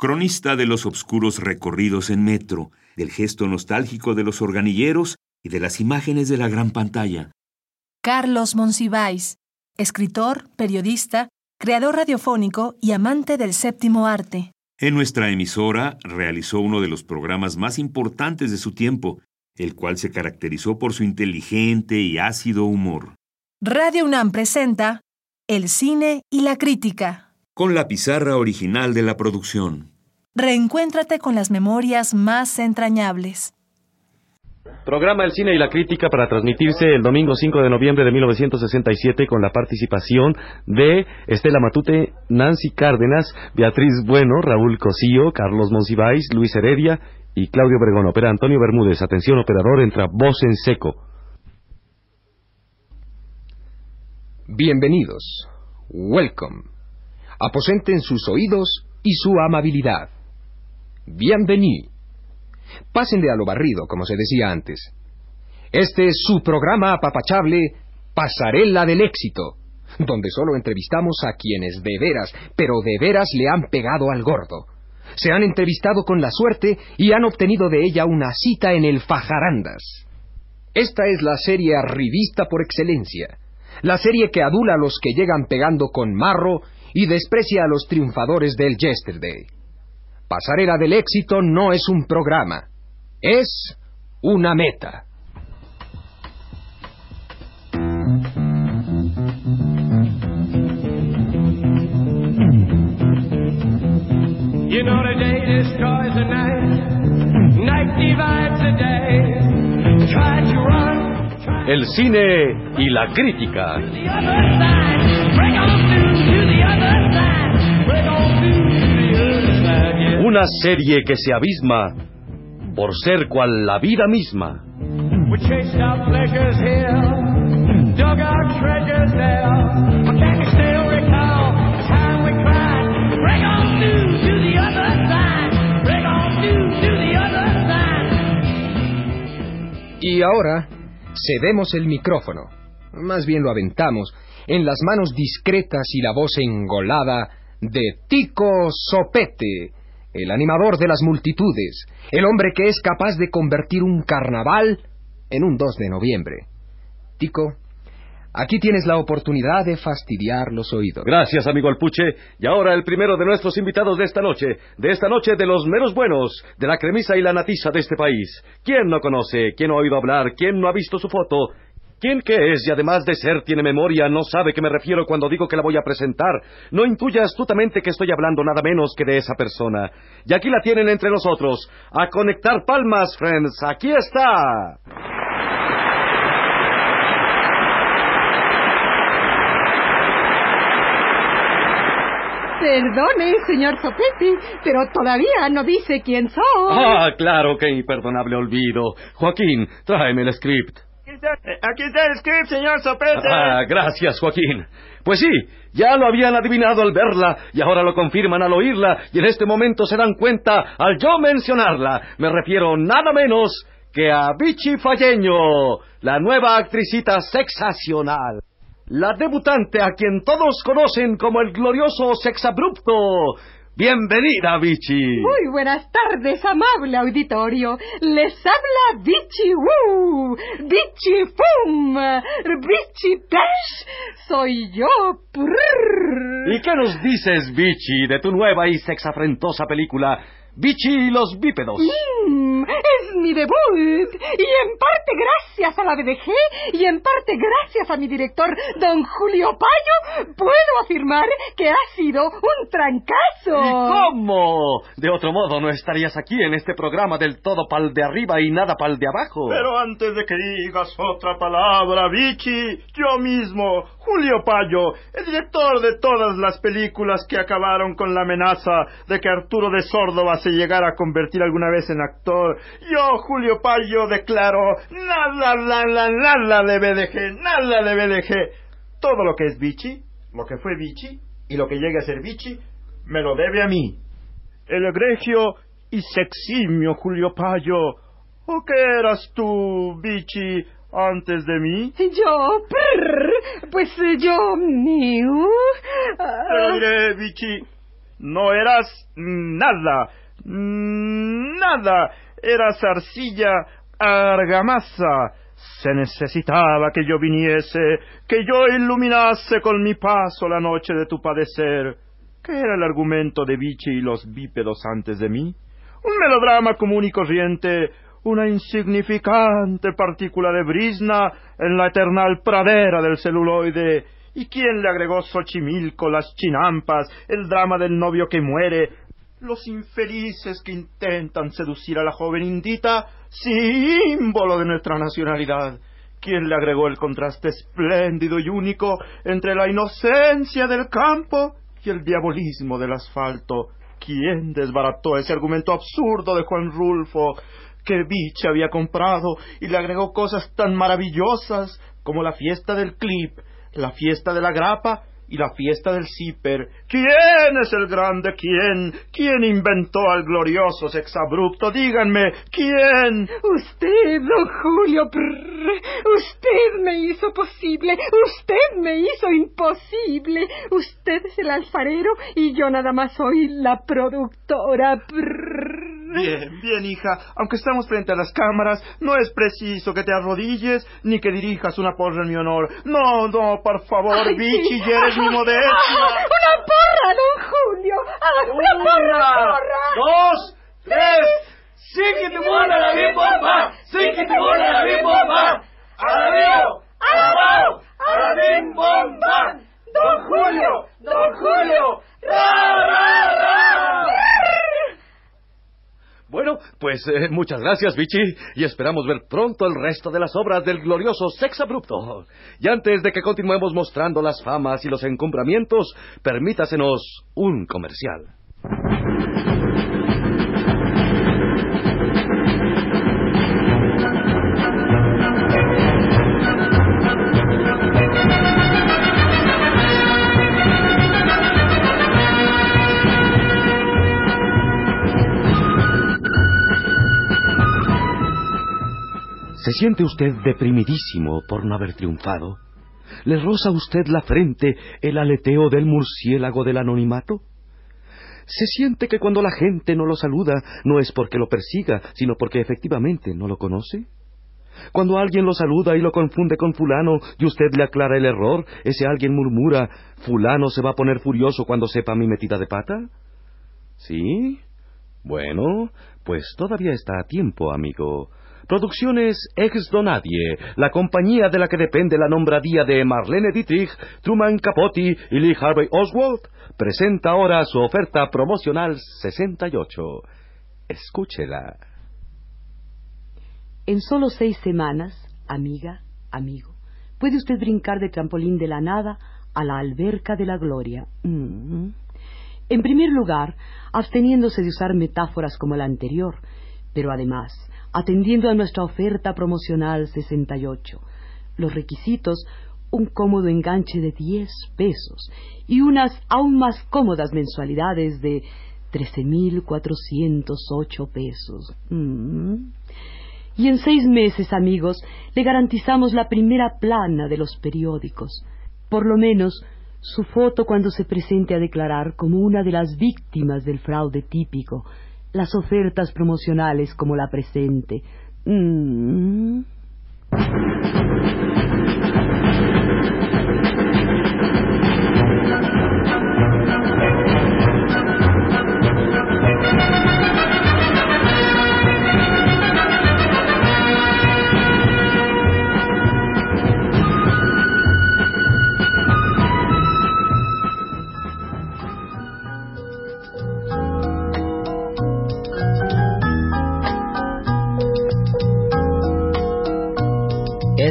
cronista de los obscuros recorridos en metro, del gesto nostálgico de los organilleros y de las imágenes de la gran pantalla. Carlos Monsiváis, escritor, periodista, creador radiofónico y amante del séptimo arte. En nuestra emisora realizó uno de los programas más importantes de su tiempo, el cual se caracterizó por su inteligente y ácido humor. Radio UNAM presenta El cine y la crítica. Con la pizarra original de la producción. Reencuéntrate con las memorias más entrañables. Programa El Cine y la Crítica para transmitirse el domingo 5 de noviembre de 1967 con la participación de Estela Matute, Nancy Cárdenas, Beatriz Bueno, Raúl Cosío, Carlos Monsiváis, Luis Heredia y Claudio Bregón. Opera Antonio Bermúdez. Atención operador, entra voz en seco. Bienvenidos. Welcome. Aposenten sus oídos y su amabilidad. Bienvenido. Pásenle a lo barrido, como se decía antes. Este es su programa apapachable Pasarela del Éxito, donde solo entrevistamos a quienes de veras, pero de veras le han pegado al gordo. Se han entrevistado con la suerte y han obtenido de ella una cita en el Fajarandas. Esta es la serie arribista por excelencia, la serie que adula a los que llegan pegando con marro y desprecia a los triunfadores del yesterday. Pasarela del éxito no es un programa, es una meta. You know the day destroys the night, night divides the day. Try to run, El cine y la crítica. Una serie que se abisma por ser cual la vida misma. We chased our pleasures here, dug our treasures there. But can you still recall the time we cried? Break on through to the other side, break on through to the other side. Y ahora cedemos el micrófono, más bien lo aventamos, en las manos discretas y la voz engolada de Tico Sopete, el animador de las multitudes, el hombre que es capaz de convertir un carnaval en un 2 de noviembre. Tico, aquí tienes la oportunidad de fastidiar los oídos. Gracias, amigo Alpuche. Y ahora el primero de nuestros invitados de esta noche, de esta noche de los meros buenos, de la cremisa y la natiza de este país. ¿Quién no conoce? ¿Quién no ha oído hablar? ¿Quién no ha visto su foto? ¿Quién que es y además de ser tiene memoria no sabe que me refiero cuando digo que la voy a presentar? No intuya astutamente que estoy hablando nada menos que de esa persona. Y aquí la tienen entre nosotros. A conectar palmas, friends. Aquí está. Perdone, señor Sopete, pero todavía no dice quién soy. Ah, claro, qué imperdonable olvido. Joaquín, tráeme el script. Aquí está el script, señor Sopete. Ah, gracias, Joaquín. Pues sí, ya lo habían adivinado al verla y ahora lo confirman al oírla y en este momento se dan cuenta al yo mencionarla. Me refiero nada menos que a Vichy Falleño, la nueva actricita sexacional. La debutante a quien todos conocen como el glorioso sexabrupto. Bienvenida, Vichy. Muy buenas tardes, amable auditorio. Les habla Vichy Woo, Vichy Fum, Vichy Pesh. Soy yo. Prrr. ¿Y qué nos dices, Vichy, de tu nueva y sexafrentosa película, Vichy y los bípedos? Mm, es mi debut. Y en parte gracias a la BDG y en parte gracias a mi director, don Julio Payo, puedo afirmar que ha sido un trancazo. ¿Y cómo? De otro modo, no estarías aquí en este programa del todo pal de arriba y nada pal de abajo. Pero antes de que digas otra palabra, Vichy, yo mismo, Julio Payo, el director de todas las películas que acabaron con la amenaza de que Arturo de Sórdova se llegara a convertir alguna vez en actor, yo, Julio Payo, declaro nada, nada, nada de BDG, nada de BDG. Todo lo que es Vichy, lo que fue Vichy y lo que llegue a ser Vichy, me lo debe a mí. El egregio y seximio Julio Payo. ¿O qué eras tú, Vichy, antes de mí? Yo, prrr, pues eh, yo, miu. Te lo ah, diré, Vichy. No eras nada, nada. Eras arcilla, argamasa. Se necesitaba que yo viniese, que yo iluminase con mi paso la noche de tu padecer. ¿Qué era el argumento de Vichy y los bípedos antes de mí? Un melodrama común y corriente, una insignificante partícula de brisna en la eternal pradera del celuloide. ¿Y quién le agregó Xochimilco, las chinampas, el drama del novio que muere, los infelices que intentan seducir a la joven indita, símbolo de nuestra nacionalidad? ¿Quién le agregó el contraste espléndido y único entre la inocencia del campo y el diabolismo del asfalto? ¿Quién desbarató ese argumento absurdo de Juan Rulfo que Biche había comprado y le agregó cosas tan maravillosas como la fiesta del clip, la fiesta de la grapa y la fiesta del zipper. ¿Quién es el grande? ¿Quién? ¿Quién inventó al glorioso sexabrupto? Díganme, ¿quién? Usted, don Julio. prrr. usted me hizo posible. Usted me hizo imposible. Usted es el alfarero y yo nada más soy la productora. Bien, bien, hija. Aunque estamos frente a las cámaras, no es preciso que te arrodilles ni que dirijas una porra en mi honor. No, no, por favor, Ay, Vichy, sí. eres mi modestia. ¡Una porra, don Julio! Ah, ¡Una porra, porra! dos, tres. Sí que te muera la bien bomba. Sí que te muera la bien bomba. ¡Alabío! ¡Alabao! ¡Alabín bomba! ¡Don Julio! ¡Don Julio! ¡Ra, ra, ra! Bueno, pues eh, muchas gracias, Vichy, y esperamos ver pronto el resto de las obras del glorioso Sex Abrupto. Y antes de que continuemos mostrando las famas y los encumbramientos, permítasenos un comercial. Siente usted deprimidísimo por no haber triunfado? ¿Le roza usted la frente el aleteo del murciélago del anonimato? ¿Se siente que cuando la gente no lo saluda no es porque lo persiga, sino porque efectivamente no lo conoce? Cuando alguien lo saluda y lo confunde con fulano y usted le aclara el error, ese alguien murmura, fulano se va a poner furioso cuando sepa mi metida de pata? ¿Sí? Bueno, pues todavía está a tiempo, amigo. Producciones Ex Donadie, la compañía de la que depende la nombradía de Marlene Dietrich, Truman Capote y Lee Harvey Oswald, presenta ahora su oferta promocional 68. Escúchela. En solo seis semanas, amiga, amigo, puede usted brincar de trampolín de la nada a la alberca de la gloria. Mm. En primer lugar, absteniéndose de usar metáforas como la anterior, pero además, atendiendo a nuestra oferta promocional 68. Los requisitos, un cómodo enganche de 10 pesos y unas aún más cómodas mensualidades de 13.408 pesos. Mm. Y en seis meses, amigos, le garantizamos la primera plana de los periódicos. Por lo menos su foto cuando se presente a declarar como una de las víctimas del fraude típico, las ofertas promocionales como la presente. Mm.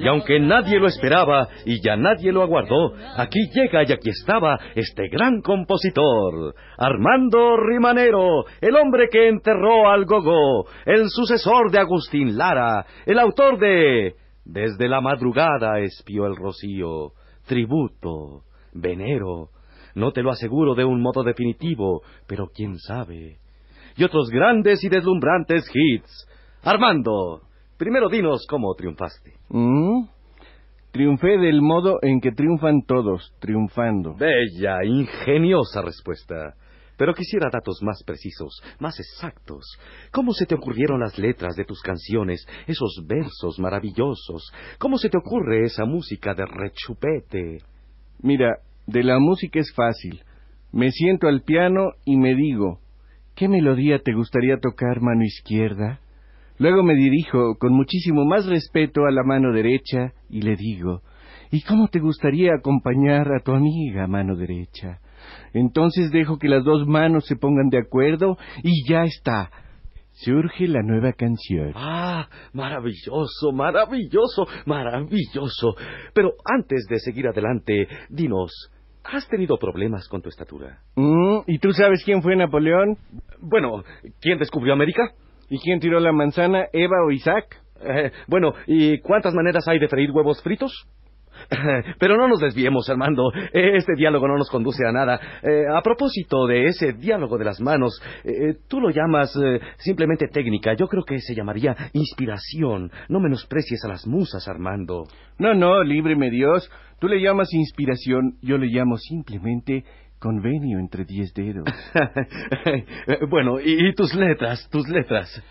Y aunque nadie lo esperaba y ya nadie lo aguardó, aquí llega y aquí estaba este gran compositor, Armando Rimanero, el hombre que enterró al Gogó, el sucesor de Agustín Lara, el autor de Desde la madrugada espió el rocío, tributo, venero. No te lo aseguro de un modo definitivo, pero quién sabe. Y otros grandes y deslumbrantes hits. Armando, primero dinos cómo triunfaste. Mm, Triunfé del modo en que triunfan todos, triunfando. Bella, ingeniosa respuesta. Pero quisiera datos más precisos, más exactos. ¿Cómo se te ocurrieron las letras de tus canciones, esos versos maravillosos? ¿Cómo se te ocurre esa música de rechupete? Mira, de la música es fácil. Me siento al piano y me digo, ¿qué melodía te gustaría tocar mano izquierda? Luego me dirijo con muchísimo más respeto a la mano derecha y le digo, ¿y cómo te gustaría acompañar a tu amiga mano derecha? Entonces dejo que las dos manos se pongan de acuerdo y ya está. Surge la nueva canción. Ah, maravilloso, maravilloso, maravilloso. Pero antes de seguir adelante, dinos, ¿has tenido problemas con tu estatura? Mm, ¿Y tú sabes quién fue Napoleón? Bueno, ¿quién descubrió América? ¿Y quién tiró la manzana, Eva o Isaac? Eh, bueno, ¿y cuántas maneras hay de freír huevos fritos? Pero no nos desviemos, Armando. Este diálogo no nos conduce a nada. Eh, a propósito de ese diálogo de las manos, eh, tú lo llamas eh, simplemente técnica. Yo creo que se llamaría inspiración. No menosprecies a las musas, Armando. No, no, líbreme Dios. Tú le llamas inspiración, yo le llamo simplemente convenio entre diez dedos. bueno, ¿y, y tus letras? ¿Tus letras?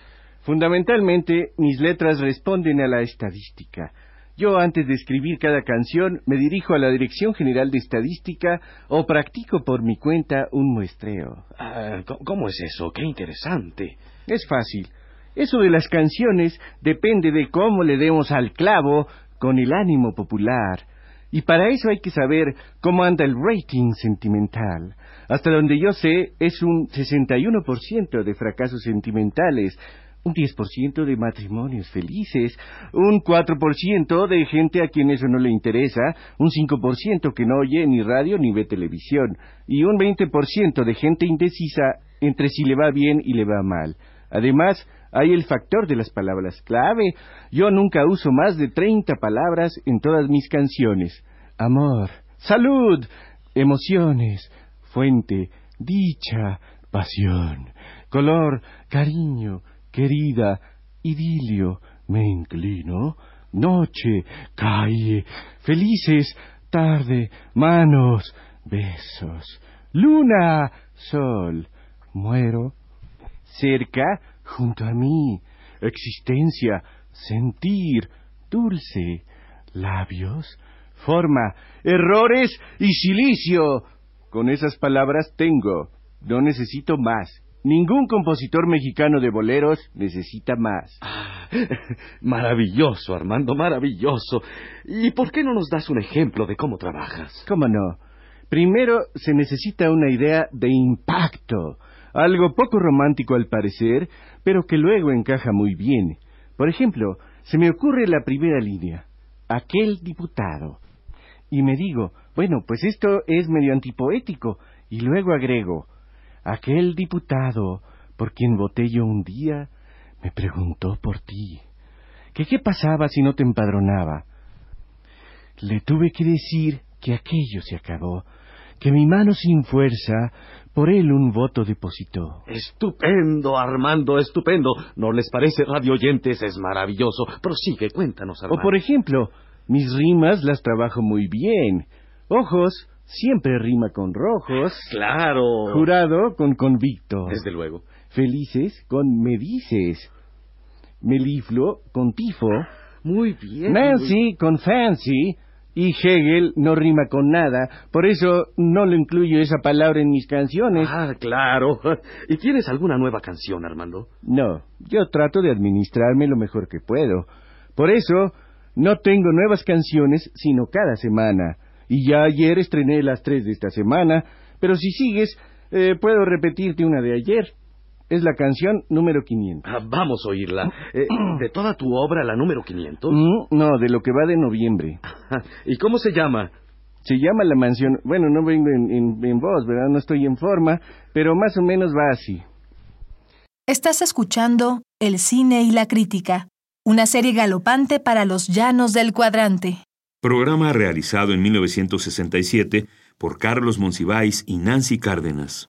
Fundamentalmente, mis letras responden a la estadística. Yo antes de escribir cada canción me dirijo a la Dirección General de Estadística o practico por mi cuenta un muestreo. Ah, ¿cómo- ¿Cómo es eso? Qué interesante. Es fácil. Eso de las canciones depende de cómo le demos al clavo con el ánimo popular. Y para eso hay que saber cómo anda el rating sentimental. Hasta donde yo sé, es un 61% de fracasos sentimentales, un 10% de matrimonios felices, un 4% de gente a quien eso no le interesa, un 5% que no oye ni radio ni ve televisión, y un 20% de gente indecisa entre si le va bien y le va mal. Además, hay el factor de las palabras clave. Yo nunca uso más de 30 palabras en todas mis canciones. Amor, salud, emociones, fuente, dicha, pasión, color, cariño, querida, idilio, me inclino, noche, calle, felices, tarde, manos, besos, luna, sol, muero, cerca, junto a mí, existencia, sentir, dulce, labios, forma, errores y silicio. Con esas palabras tengo, no necesito más. Ningún compositor mexicano de boleros necesita más. Maravilloso, Armando, maravilloso. ¿Y por qué no nos das un ejemplo de cómo trabajas? ¿Cómo no? Primero se necesita una idea de impacto, algo poco romántico al parecer, pero que luego encaja muy bien. Por ejemplo, se me ocurre la primera línea, aquel diputado. Y me digo, bueno, pues esto es medio antipoético, y luego agrego, aquel diputado por quien voté yo un día me preguntó por ti, que qué pasaba si no te empadronaba. Le tuve que decir que aquello se acabó, que mi mano sin fuerza por él un voto depositó. Estupendo, Armando, estupendo. ¿No les parece, radio oyentes? Es maravilloso. Prosigue, cuéntanos, O Armando. por ejemplo, mis rimas las trabajo muy bien. Ojos siempre rima con rojos. Claro. Jurado con convicto. Desde luego. Felices con me dices. Melifluo con tifo. Muy bien. Nancy con fancy. Y Hegel no rima con nada. Por eso no lo incluyo esa palabra en mis canciones. Ah, claro. ¿Y tienes alguna nueva canción, Armando? No, yo trato de administrarme lo mejor que puedo. Por eso, no tengo nuevas canciones, sino cada semana. Y ya ayer estrené las tres de esta semana, pero si sigues, eh, puedo repetirte una de ayer. Es la canción número 500. Ah, vamos a oírla. Eh, de toda tu obra, la número 500. Mm, no, de lo que va de noviembre. ¿Y cómo se llama? Se llama La Mansión. Bueno, no vengo en, en- en voz, ¿verdad? No estoy en forma, pero más o menos va así. Estás escuchando El cine y la crítica, una serie galopante para los llanos del cuadrante. Programa realizado en 1967 por Carlos Monsiváis y Nancy Cárdenas.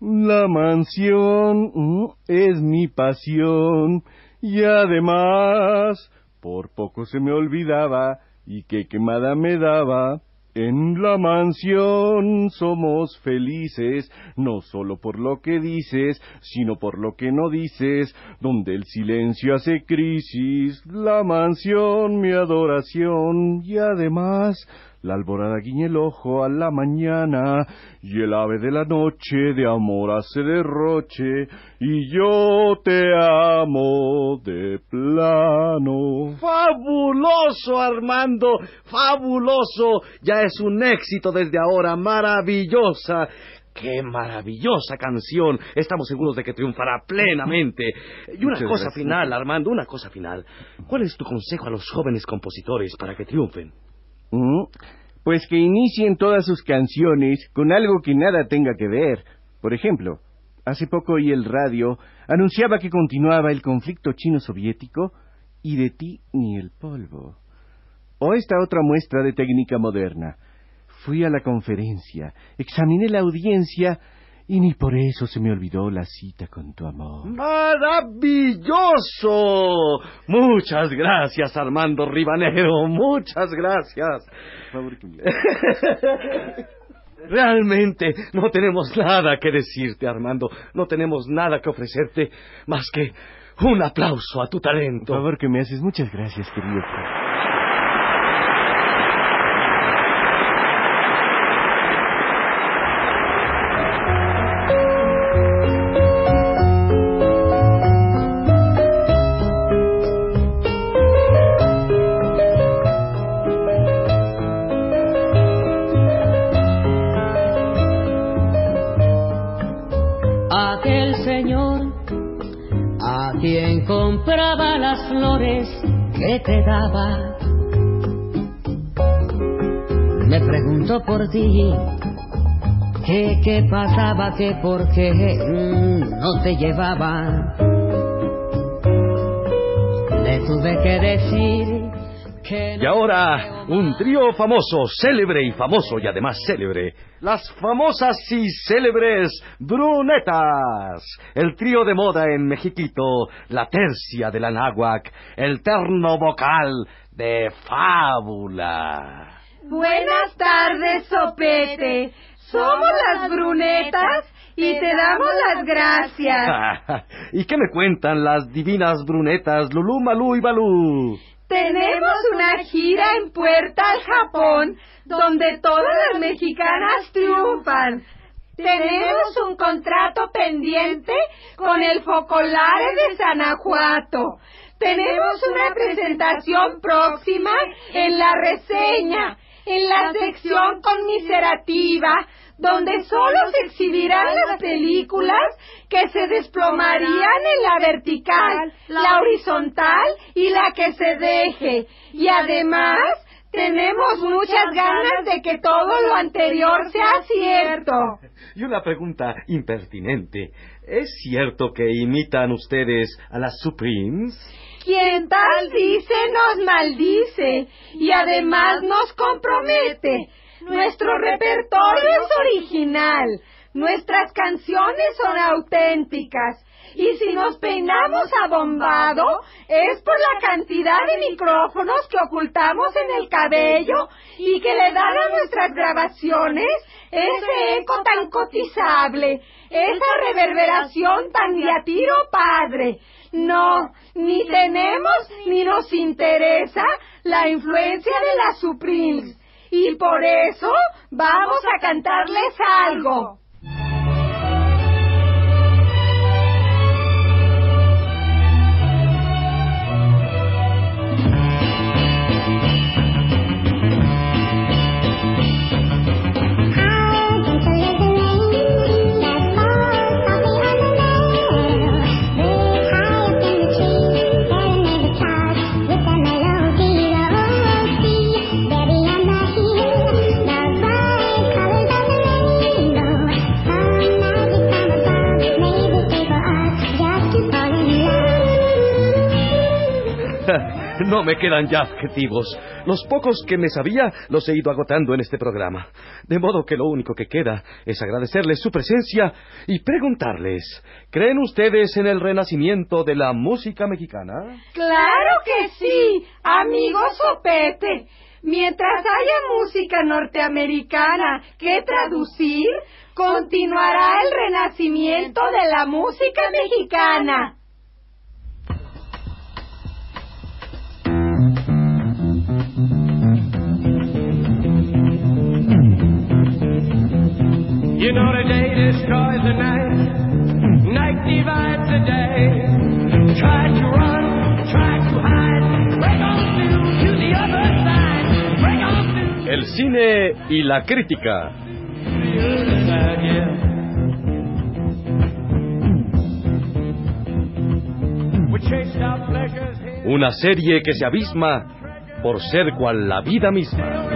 La mansión mm, es mi pasión. Y además por poco se me olvidaba y qué quemada me daba. En la mansión somos felices, no solo por lo que dices, sino por lo que no dices, donde el silencio hace crisis, la mansión, mi adoración, y además la alborada guiña el ojo a la mañana y el ave de la noche de amor hace derroche y yo te amo de plano. Fabuloso, Armando, fabuloso. Ya es un éxito desde ahora, maravillosa. ¡Qué maravillosa canción! Estamos seguros de que triunfará plenamente. Y una Muchas cosa gracias. final, Armando, una cosa final. ¿Cuál es tu consejo a los jóvenes compositores para que triunfen? Pues que inicien todas sus canciones con algo que nada tenga que ver. Por ejemplo, hace poco oí el radio anunciaba que continuaba el conflicto chino-soviético y de ti ni el polvo. O esta otra muestra de técnica moderna. Fui a la conferencia, examiné la audiencia y ni por eso se me olvidó la cita con tu amor. ¡Maravilloso! Muchas gracias, Armando Ribanero. Muchas gracias. Por favor, que me- Realmente no tenemos nada que decirte, Armando. No tenemos nada que ofrecerte más que un aplauso a tu Por talento. favor que me haces. Muchas gracias, querido. Compraba las flores que te daba. Me preguntó por ti, que qué pasaba, que por qué mm, no te llevaba. Le tuve que decir Y ahora, un trío famoso, célebre y famoso y además célebre. Las famosas y célebres brunetas. El trío de moda en Mexiquito, la tercia de la náhuac, el terno vocal de fábula. Buenas tardes, Sopete. Somos las brunetas y te damos las gracias. ¿Y qué me cuentan las divinas brunetas Lulú, Malú y Balú? Tenemos una gira en Puerta al Japón, donde todas las mexicanas triunfan. Tenemos un contrato pendiente con el Focolare de Sanajuato. Tenemos una presentación próxima en la reseña, en la sección conmiserativa, donde solo se exhibirán las películas que se desplomarían en la vertical, la horizontal y la que se deje. Y además, tenemos muchas ganas de que todo lo anterior sea cierto. Y una pregunta impertinente. ¿Es cierto que imitan ustedes a las Supremes? Quien tal dice nos maldice y además nos compromete. Nuestro repertorio es original, nuestras canciones son auténticas y si nos peinamos abombado es por la cantidad de micrófonos que ocultamos en el cabello y que le dan a nuestras grabaciones ese eco tan cotizable, esa reverberación tan de a tiro padre. No, ni tenemos ni nos interesa la influencia de las Supremes. Y por eso vamos a cantarles algo. No me quedan ya adjetivos. Los pocos que me sabía los he ido agotando en este programa. De modo que lo único que queda es agradecerles su presencia y preguntarles, ¿creen ustedes en el renacimiento de la música mexicana? Claro que sí, amigo Sopete. Mientras haya música norteamericana que traducir, continuará el renacimiento de la música mexicana. You know the day destroys the night, night divides the day. Try to run, try to hide, break on through to the other side, break on through El cine y la crítica. to the other side, yeah. We chased our pleasures here. Una serie que se abisma por ser cual la vida misma.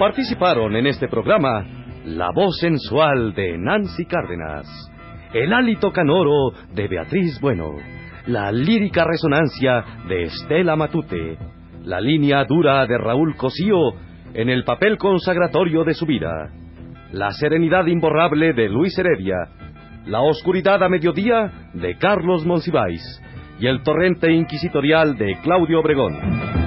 Participaron en este programa la voz sensual de Nancy Cárdenas, el hálito canoro de Beatriz Bueno, la lírica resonancia de Estela Matute, la línea dura de Raúl Cosío en el papel consagratorio de su vida, la serenidad imborrable de Luis Heredia, la oscuridad a mediodía de Carlos Monsiváis y el torrente inquisitorial de Claudio Obregón.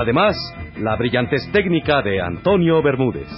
Además, la brillantez técnica de Antonio Bermúdez.